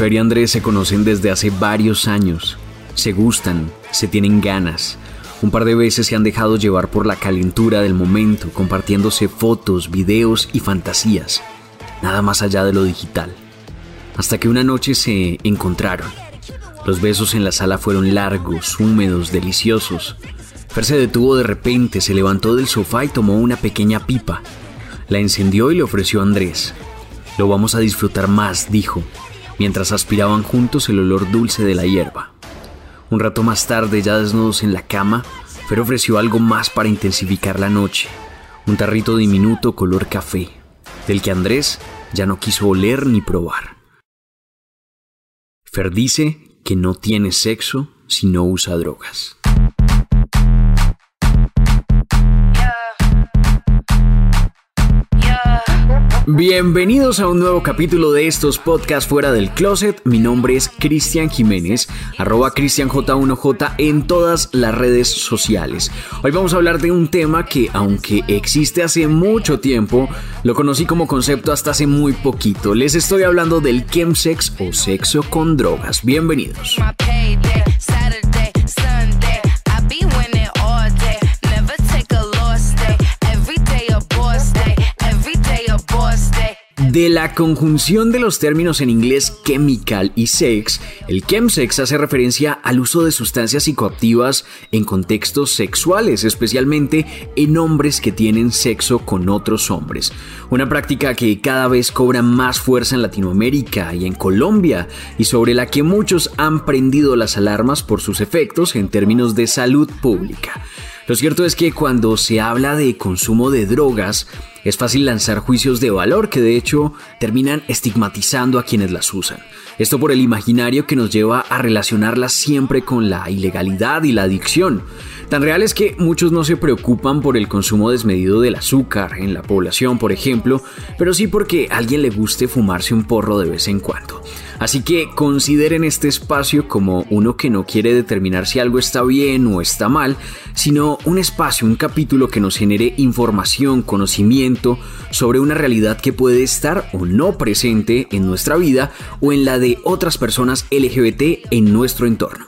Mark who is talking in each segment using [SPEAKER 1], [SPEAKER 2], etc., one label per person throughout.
[SPEAKER 1] Fer y Andrés se conocen desde hace varios años. Se gustan, se tienen ganas. Un par de veces se han dejado llevar por la calentura del momento, compartiéndose fotos, videos y fantasías. Nada más allá de lo digital. Hasta que una noche se encontraron. Los besos en la sala fueron largos, húmedos, deliciosos. Fer se detuvo de repente, se levantó del sofá y tomó una pequeña pipa. La encendió y le ofreció a Andrés. Lo vamos a disfrutar más, dijo, mientras aspiraban juntos el olor dulce de la hierba. Un rato más tarde, ya desnudos en la cama, Fer ofreció algo más para intensificar la noche. Un tarrito diminuto color café, del que Andrés ya no quiso oler ni probar. Fer dice que no tiene sexo si no usa drogas. Bienvenidos a un nuevo capítulo de estos podcasts fuera del closet. Mi nombre es Cristian Jiménez, arroba CristianJ1J en todas las redes sociales. Hoy vamos a hablar de un tema que, aunque existe hace mucho tiempo, lo conocí como concepto hasta hace muy poquito. Les estoy hablando del chemsex o sexo con drogas. Bienvenidos. De la conjunción de los términos en inglés chemical y sex, el chemsex hace referencia al uso de sustancias psicoactivas en contextos sexuales, especialmente en hombres que tienen sexo con otros hombres. Una práctica que cada vez cobra más fuerza en Latinoamérica y en Colombia, y sobre la que muchos han prendido las alarmas por sus efectos en términos de salud pública. Lo cierto es que cuando se habla de consumo de drogas, es fácil lanzar juicios de valor que de hecho terminan estigmatizando a quienes las usan. Esto por el imaginario que nos lleva a relacionarlas siempre con la ilegalidad y la adicción. Tan real es que muchos no se preocupan por el consumo desmedido del azúcar en la población, por ejemplo, pero sí porque a alguien le guste fumarse un porro de vez en cuando. Así que consideren este espacio como uno que no quiere determinar si algo está bien o está mal, sino un espacio, un capítulo que nos genere información, conocimiento sobre una realidad que puede estar o no presente en nuestra vida o en la de otras personas LGBT en nuestro entorno.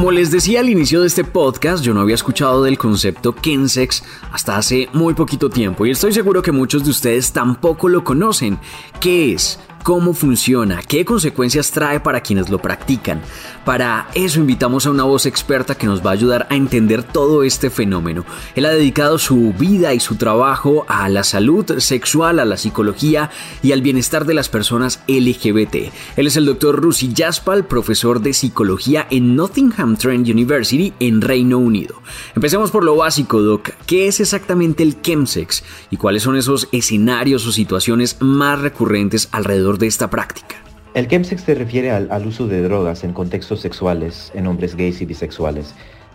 [SPEAKER 1] Como les decía al inicio de este podcast, yo no había escuchado del concepto Kensex hasta hace muy poquito tiempo y estoy seguro que muchos de ustedes tampoco lo conocen. ¿Qué es? ¿Cómo funciona? ¿Qué consecuencias trae para quienes lo practican? Para eso invitamos a una voz experta que nos va a ayudar a entender todo este fenómeno. Él ha dedicado su vida y su trabajo a la salud sexual, a la psicología y al bienestar de las personas LGBT. Él es el doctor Rusi Jaspal, profesor de psicología en Nottingham Trent University en Reino Unido. Empecemos por lo básico, Doc. ¿Qué es exactamente el chemsex y cuáles son esos escenarios o situaciones más recurrentes alrededor de esta práctica?
[SPEAKER 2] El chemsex se refiere al, uso de drogas en contextos sexuales en hombres gays y bisexuales.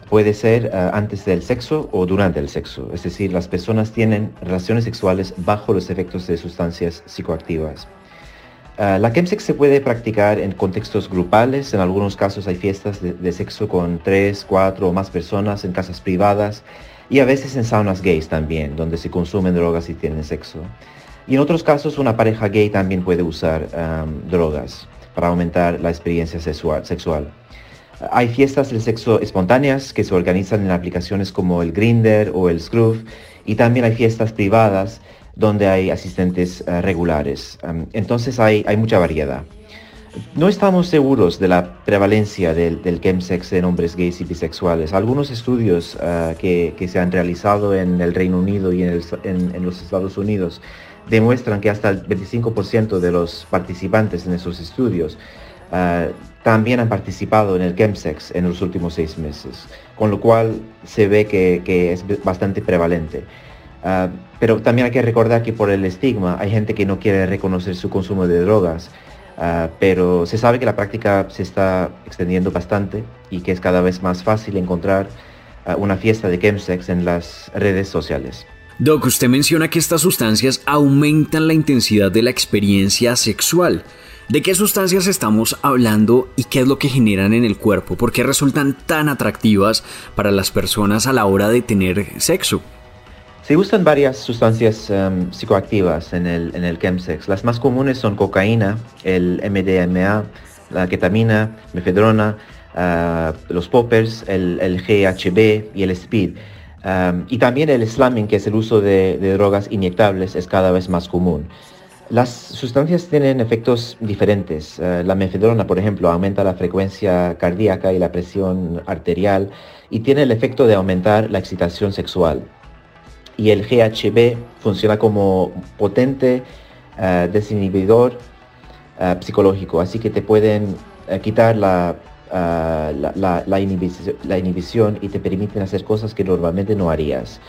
[SPEAKER 2] Puede ser eh, antes del sexo o durante el sexo, es decir, las personas tienen relaciones sexuales bajo los efectos de sustancias psicoactivas. Eh, la chemsex se puede practicar en contextos grupales, en algunos casos hay fiestas de, de sexo con tres, cuatro o más personas en casas privadas y a veces en saunas gays también, donde se consumen drogas y tienen sexo. Y en otros casos una pareja gay también puede usar drogas para aumentar la experiencia sexual. Hay fiestas del sexo espontáneas que se organizan en aplicaciones como el Grinder o el Scruff y también hay fiestas privadas donde hay asistentes uh, regulares. Entonces hay, mucha variedad. No estamos seguros de la prevalencia del, del chemsex en hombres gays y bisexuales. Algunos estudios ah, que, se han realizado en el Reino Unido y en los Estados Unidos demuestran que hasta el 25% de los participantes en esos estudios uh, también han participado en el chemsex en los últimos seis meses, con lo cual se ve que, es bastante prevalente. Uh, pero también hay que recordar que por el estigma hay gente que no quiere reconocer su consumo de drogas Uh, pero se sabe que la práctica se está extendiendo bastante y que es cada vez más fácil encontrar una fiesta de chemsex en las redes sociales.
[SPEAKER 1] Doc, usted menciona que estas sustancias aumentan la intensidad de la experiencia sexual. ¿De qué sustancias estamos hablando y qué es lo que generan en el cuerpo? ¿Por qué resultan tan atractivas para las personas a la hora de tener sexo?
[SPEAKER 2] Se usan varias sustancias um, psicoactivas en el, en el chemsex. Las más comunes son cocaína, el MDMA, la ketamina, mefedrona, uh, los poppers, el, GHB y el speed. Um, y también el slamming, que es el uso de, de, drogas inyectables, es cada vez más común. Las sustancias tienen efectos diferentes. Uh, la mefedrona, por ejemplo, aumenta la frecuencia cardíaca y la presión arterial y tiene el efecto de aumentar la excitación sexual y el GHB funciona como potente uh, desinhibidor uh, psicológico, así que te pueden quitar la, inhibición, la, inhibición, y te permiten hacer cosas que normalmente no harías.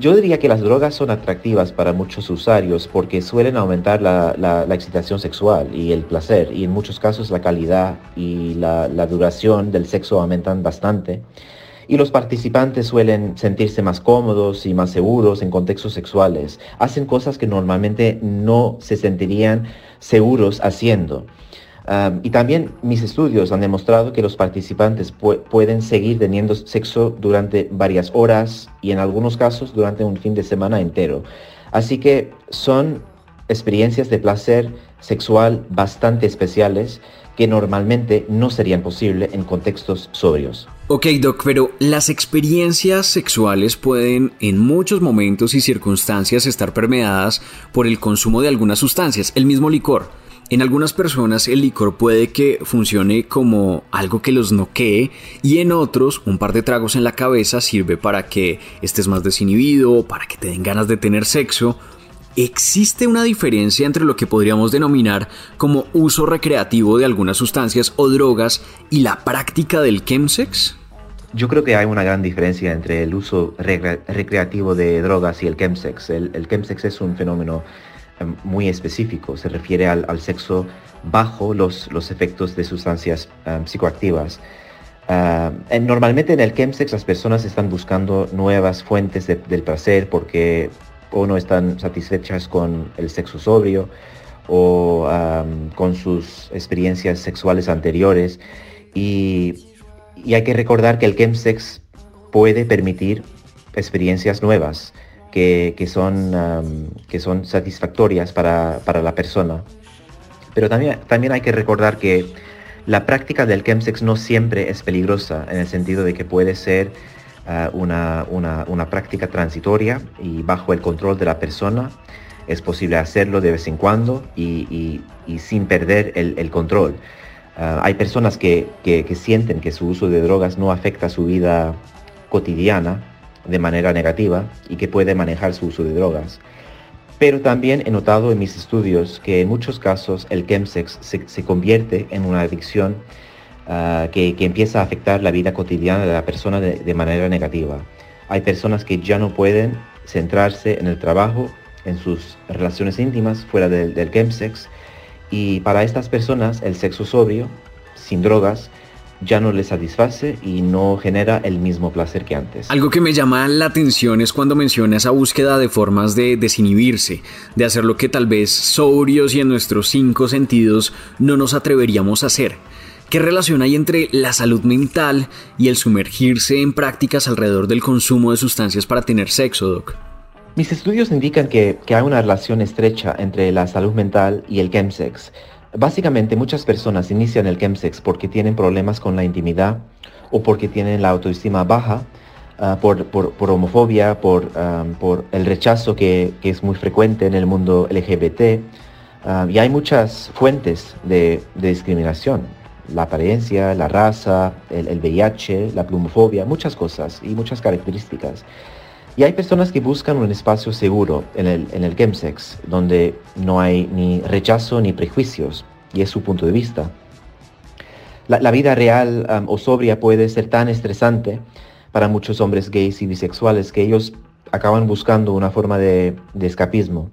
[SPEAKER 2] Yo diría que las drogas son atractivas para muchos usuarios porque suelen aumentar la, excitación sexual y el placer y en muchos casos la calidad y la, duración del sexo aumentan bastante y los participantes suelen sentirse más cómodos y más seguros en contextos sexuales. Hacen cosas que normalmente no se sentirían seguros haciendo. Y también mis estudios han demostrado que los participantes pu pueden seguir teniendo sexo durante varias horas y en algunos casos durante un fin de semana entero. Así que son experiencias de placer sexual bastante especiales que normalmente no serían posibles en contextos sobrios.
[SPEAKER 1] Ok, Doc, pero las experiencias sexuales pueden en muchos momentos y circunstancias estar permeadas por el consumo de algunas sustancias, el mismo licor. En algunas personas el licor puede que funcione como algo que los noquee y en otros un par de tragos en la cabeza sirve para que estés más desinhibido, para que te den ganas de tener sexo ¿Existe una diferencia entre lo que podríamos denominar como uso recreativo de algunas sustancias o drogas y la práctica del chemsex?
[SPEAKER 2] Yo creo que hay una gran diferencia entre el uso recre recreativo de drogas y el chemsex. El, el, chemsex es un fenómeno muy específico, se refiere al, al sexo bajo los, los, efectos de sustancias um, psicoactivas. Uh, normalmente en el chemsex las personas están buscando nuevas fuentes de, del placer porque o no están satisfechas con el sexo sobrio o con sus experiencias sexuales anteriores. Y, y, hay que recordar que el chemsex puede permitir experiencias nuevas que, que son, um, que son satisfactorias para, para, la persona. Pero también, también hay que recordar que la práctica del chemsex no siempre es peligrosa en el sentido de que puede ser uh, una, una, una, práctica transitoria y bajo el control de la persona. Es posible hacerlo de vez en cuando y, y, y sin perder el, el control. Uh, hay personas que, que, que, sienten que su uso de drogas no afecta su vida cotidiana de manera negativa y que puede manejar su uso de drogas. Pero también he notado en mis estudios que en muchos casos el chemsex se, se convierte en una adicción uh, que, que, empieza a afectar la vida cotidiana de la persona de, de, manera negativa. Hay personas que ya no pueden centrarse en el trabajo, en sus relaciones íntimas fuera del, del chemsex y para estas personas el sexo sobrio, sin drogas, ya no les satisface y no genera el mismo placer que antes.
[SPEAKER 1] Algo que me llama la atención es cuando menciona esa búsqueda de formas de desinhibirse, de hacer lo que tal vez sobrios y en nuestros cinco sentidos no nos atreveríamos a hacer. ¿Qué relación hay entre la salud mental y el sumergirse en prácticas alrededor del consumo de sustancias para tener sexo, Doc?
[SPEAKER 2] Mis estudios indican que, que hay una relación estrecha entre la salud mental y el chemsex. Básicamente muchas personas inician el chemsex porque tienen problemas con la intimidad o porque tienen la autoestima baja, uh, por, por, homofobia, por, por el rechazo que, que, es muy frecuente en el mundo LGBT, Ah, y hay muchas fuentes de, discriminación. La apariencia, la raza, el, el, VIH, la plumofobia, muchas cosas y muchas características. Y hay personas que buscan un espacio seguro en el, en el donde no hay ni rechazo ni prejuicios, y es su punto de vista. La, vida real o sobria puede ser tan estresante para muchos hombres gays y bisexuales que ellos acaban buscando una forma de, escapismo.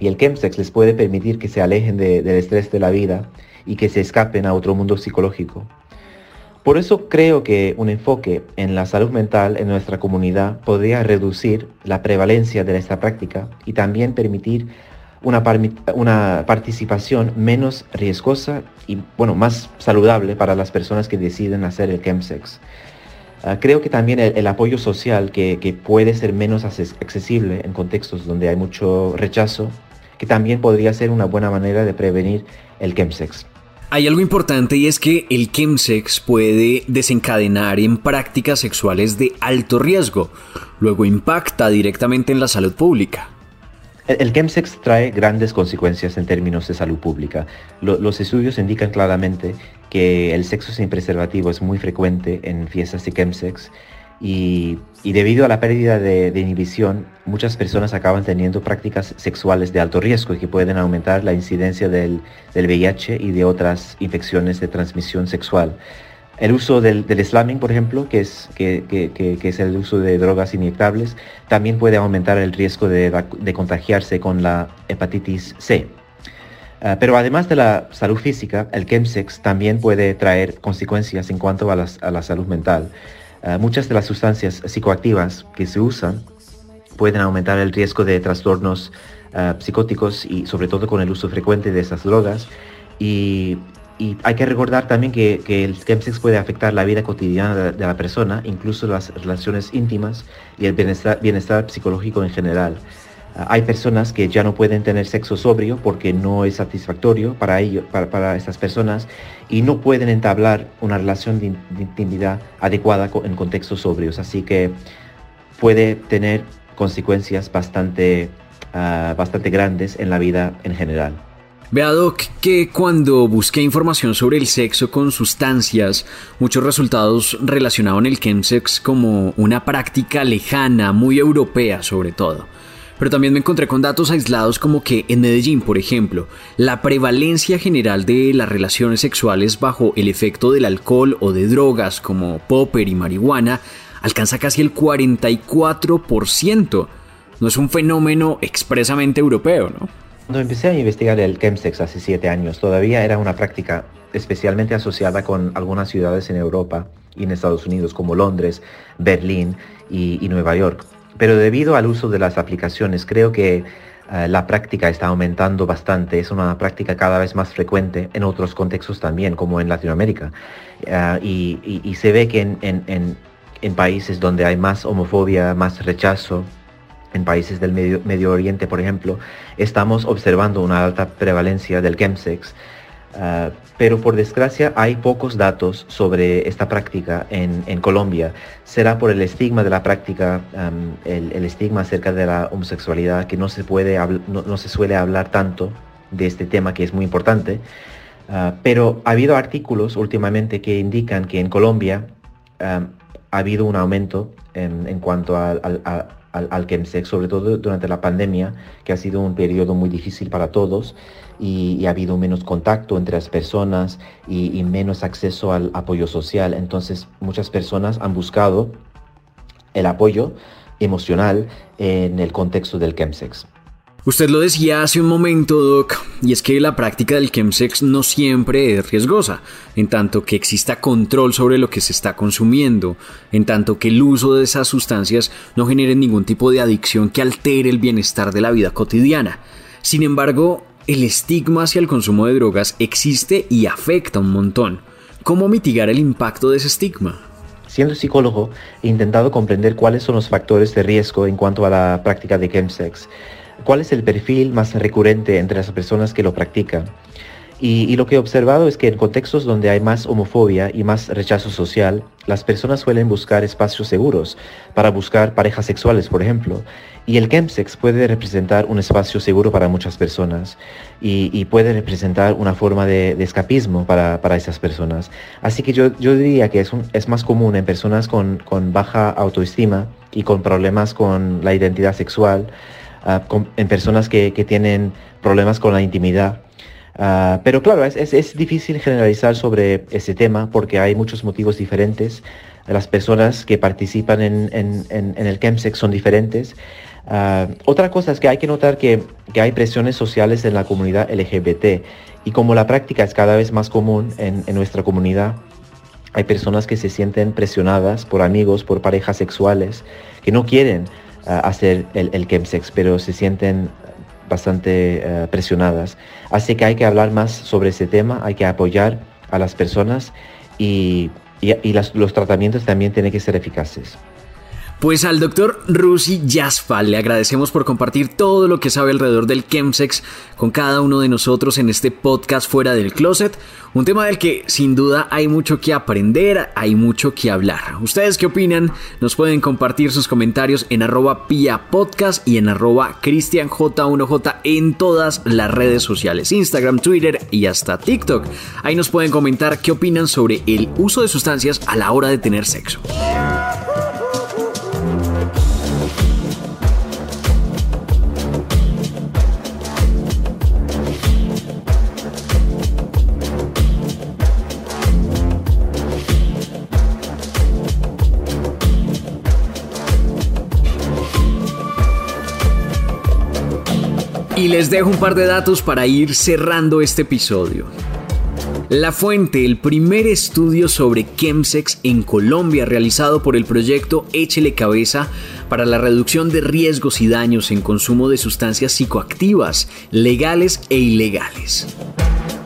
[SPEAKER 2] Y el chemsex les puede permitir que se alejen del estrés de la vida y que se escapen a otro mundo psicológico. Por eso creo que un enfoque en la salud mental en nuestra comunidad podría reducir la prevalencia de esta práctica y también permitir una, participación menos riesgosa y bueno, más saludable para las personas que deciden hacer el chemsex. Ah, creo que también el, apoyo social que, que, puede ser menos accesible en contextos donde hay mucho rechazo, que también podría ser una buena manera de prevenir el chemsex.
[SPEAKER 1] Hay algo importante y es que el chemsex puede desencadenar en prácticas sexuales de alto riesgo, luego impacta directamente en la salud pública.
[SPEAKER 2] El chemsex trae grandes consecuencias en términos de salud pública. los estudios indican claramente que el sexo sin preservativo es muy frecuente en fiestas de chemsex y, debido a la pérdida de, inhibición, muchas personas acaban teniendo prácticas sexuales de alto riesgo que pueden aumentar la incidencia del, VIH y de otras infecciones de transmisión sexual. El uso del, del slamming, por ejemplo, que es, que, es el uso de drogas inyectables, también puede aumentar el riesgo de, contagiarse con la hepatitis C. Ah, pero además de la salud física, el chemsex también puede traer consecuencias en cuanto a, la salud mental. Ah, muchas de las sustancias psicoactivas que se usan pueden aumentar el riesgo de trastornos ah, psicóticos y sobre todo con el uso frecuente de esas drogas. Y hay que recordar también que, el chemsex puede afectar la vida cotidiana de, la persona, incluso las relaciones íntimas y el bienestar, psicológico en general. Hay personas que ya no pueden tener sexo sobrio porque no es satisfactorio para ellos, para, estas personas, y no pueden entablar una relación de, intimidad adecuada en contextos sobrios. Así que puede tener consecuencias bastante, ah, bastante grandes en la vida en general.
[SPEAKER 1] Vea Doc que cuando busqué información sobre el sexo con sustancias, muchos resultados relacionaban el chemsex como una práctica lejana, muy europea sobre todo. Pero también me encontré con datos aislados como que en Medellín, por ejemplo, la prevalencia general de las relaciones sexuales bajo el efecto del alcohol o de drogas como popper y marihuana alcanza casi el 44%. No es un fenómeno expresamente europeo, ¿no?
[SPEAKER 2] Cuando empecé a investigar el chemsex hace siete años, todavía era una práctica especialmente asociada con algunas ciudades en Europa y en Estados Unidos como Londres, Berlín y, Nueva York. Pero debido al uso de las aplicaciones, creo que eh, la práctica está aumentando bastante. Es una práctica cada vez más frecuente en otros contextos también, como en Latinoamérica. Eh, y, se ve que en países donde hay más homofobia, más rechazo, en países del Medio, Oriente, por ejemplo, estamos observando una alta prevalencia del chemsex, ah, pero por desgracia hay pocos datos sobre esta práctica en, Colombia. Será por el estigma de la práctica, el, estigma acerca de la homosexualidad, que no se, puede, no, se suele hablar tanto de este tema que es muy importante. Ah, pero ha habido artículos últimamente que indican que en Colombia ha habido un aumento en, cuanto a, al, al sobre todo durante la pandemia, que ha sido un periodo muy difícil para todos y, ha habido menos contacto entre las personas y, y, menos acceso al apoyo social. Entonces muchas personas han buscado el apoyo emocional en el contexto del chemsex.
[SPEAKER 1] Usted lo decía hace un momento, Doc, y es que la práctica del chemsex no siempre es riesgosa, en tanto que exista control sobre lo que se está consumiendo, en tanto que el uso de esas sustancias no genere ningún tipo de adicción que altere el bienestar de la vida cotidiana. Sin embargo, el estigma hacia el consumo de drogas existe y afecta un montón. ¿Cómo mitigar el impacto de ese estigma?
[SPEAKER 2] Siendo psicólogo, he intentado comprender cuáles son los factores de riesgo en cuanto a la práctica de chemsex ¿Cuál es el perfil más recurrente entre las personas que lo practican? Y, lo que he observado es que en contextos donde hay más homofobia y más rechazo social, las personas suelen buscar espacios seguros para buscar parejas sexuales, por ejemplo. Y el chemsex puede representar un espacio seguro para muchas personas y, puede representar una forma de, escapismo para, esas personas. Así que yo, yo diría que es, es más común en personas con, baja autoestima y con problemas con la identidad sexual, ah, en personas que, que tienen problemas con la intimidad Ah, pero claro, es, difícil generalizar sobre ese tema porque hay muchos motivos diferentes. Las personas que participan en, el chemsex son diferentes. Ah, otra cosa es que hay que notar que, hay presiones sociales en la comunidad LGBT y como la práctica es cada vez más común en, nuestra comunidad, hay personas que se sienten presionadas por amigos, por parejas sexuales, que no quieren hacer el, el chemsex, pero se sienten bastante eh, presionadas. Así que hay que hablar más sobre ese tema, hay que apoyar a las personas y, los tratamientos también tienen que ser eficaces.
[SPEAKER 1] Pues al doctor Rusi Yasfal le agradecemos por compartir todo lo que sabe alrededor del chemsex con cada uno de nosotros en este podcast Fuera del Closet, un tema del que sin duda hay mucho que aprender, hay mucho que hablar. ¿Ustedes qué opinan? Nos pueden compartir sus comentarios en arroba podcast y en arroba cristianj1j en todas las redes sociales, Instagram, Twitter y hasta TikTok. Ahí nos pueden comentar qué opinan sobre el uso de sustancias a la hora de tener sexo. Les dejo un par de datos para ir cerrando este episodio. La fuente, el primer estudio sobre chemsex en Colombia realizado por el proyecto Échele Cabeza para la reducción de riesgos y daños en consumo de sustancias psicoactivas, legales e ilegales.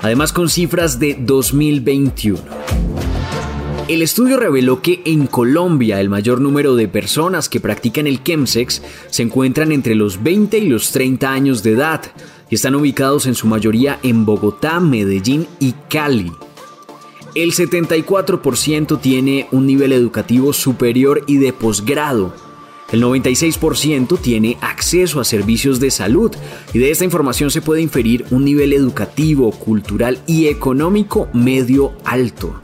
[SPEAKER 1] Además con cifras de 2021. El estudio reveló que en Colombia el mayor número de personas que practican el chemsex se encuentran entre los 20 y los 30 años de edad y están ubicados en su mayoría en Bogotá, Medellín y Cali. El 74% tiene un nivel educativo superior y de posgrado. El 96% tiene acceso a servicios de salud y de esta información se puede inferir un nivel educativo, cultural y económico medio alto.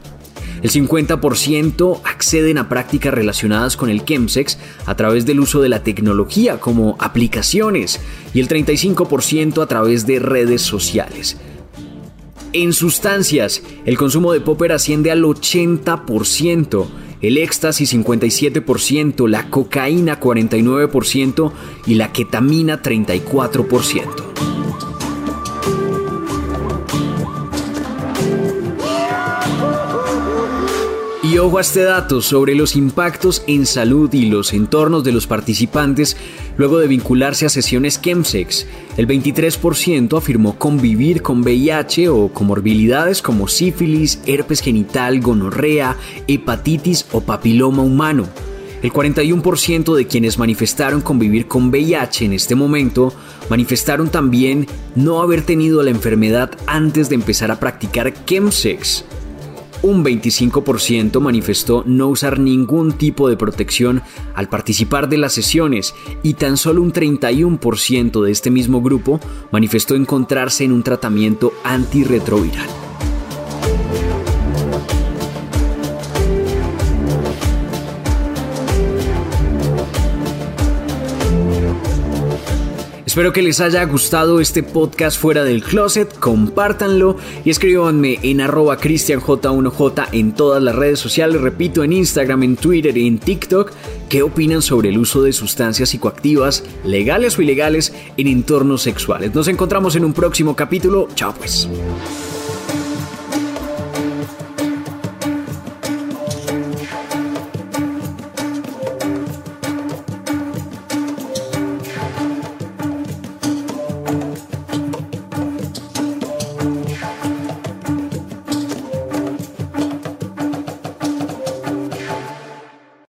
[SPEAKER 1] El 50% acceden a prácticas relacionadas con el chemsex a través del uso de la tecnología como aplicaciones y el 35% a través de redes sociales. En sustancias, el consumo de popper asciende al 80%, el éxtasis 57%, la cocaína 49% y la ketamina 34%. Ojo a este dato sobre los impactos en salud y los entornos de los participantes luego de vincularse a sesiones chemsex. El 23% afirmó convivir con VIH o comorbilidades como sífilis, herpes genital, gonorrea, hepatitis o papiloma humano. El 41% de quienes manifestaron convivir con VIH en este momento manifestaron también no haber tenido la enfermedad antes de empezar a practicar chemsex. Un 25% manifestó no usar ningún tipo de protección al participar de las sesiones y tan solo un 31% de este mismo grupo manifestó encontrarse en un tratamiento antirretroviral. Espero que les haya gustado este podcast fuera del closet, compártanlo y escríbanme en arroba cristianj1j en todas las redes sociales, repito, en Instagram, en Twitter y en TikTok, qué opinan sobre el uso de sustancias psicoactivas, legales o ilegales, en entornos sexuales. Nos encontramos en un próximo capítulo, chao pues.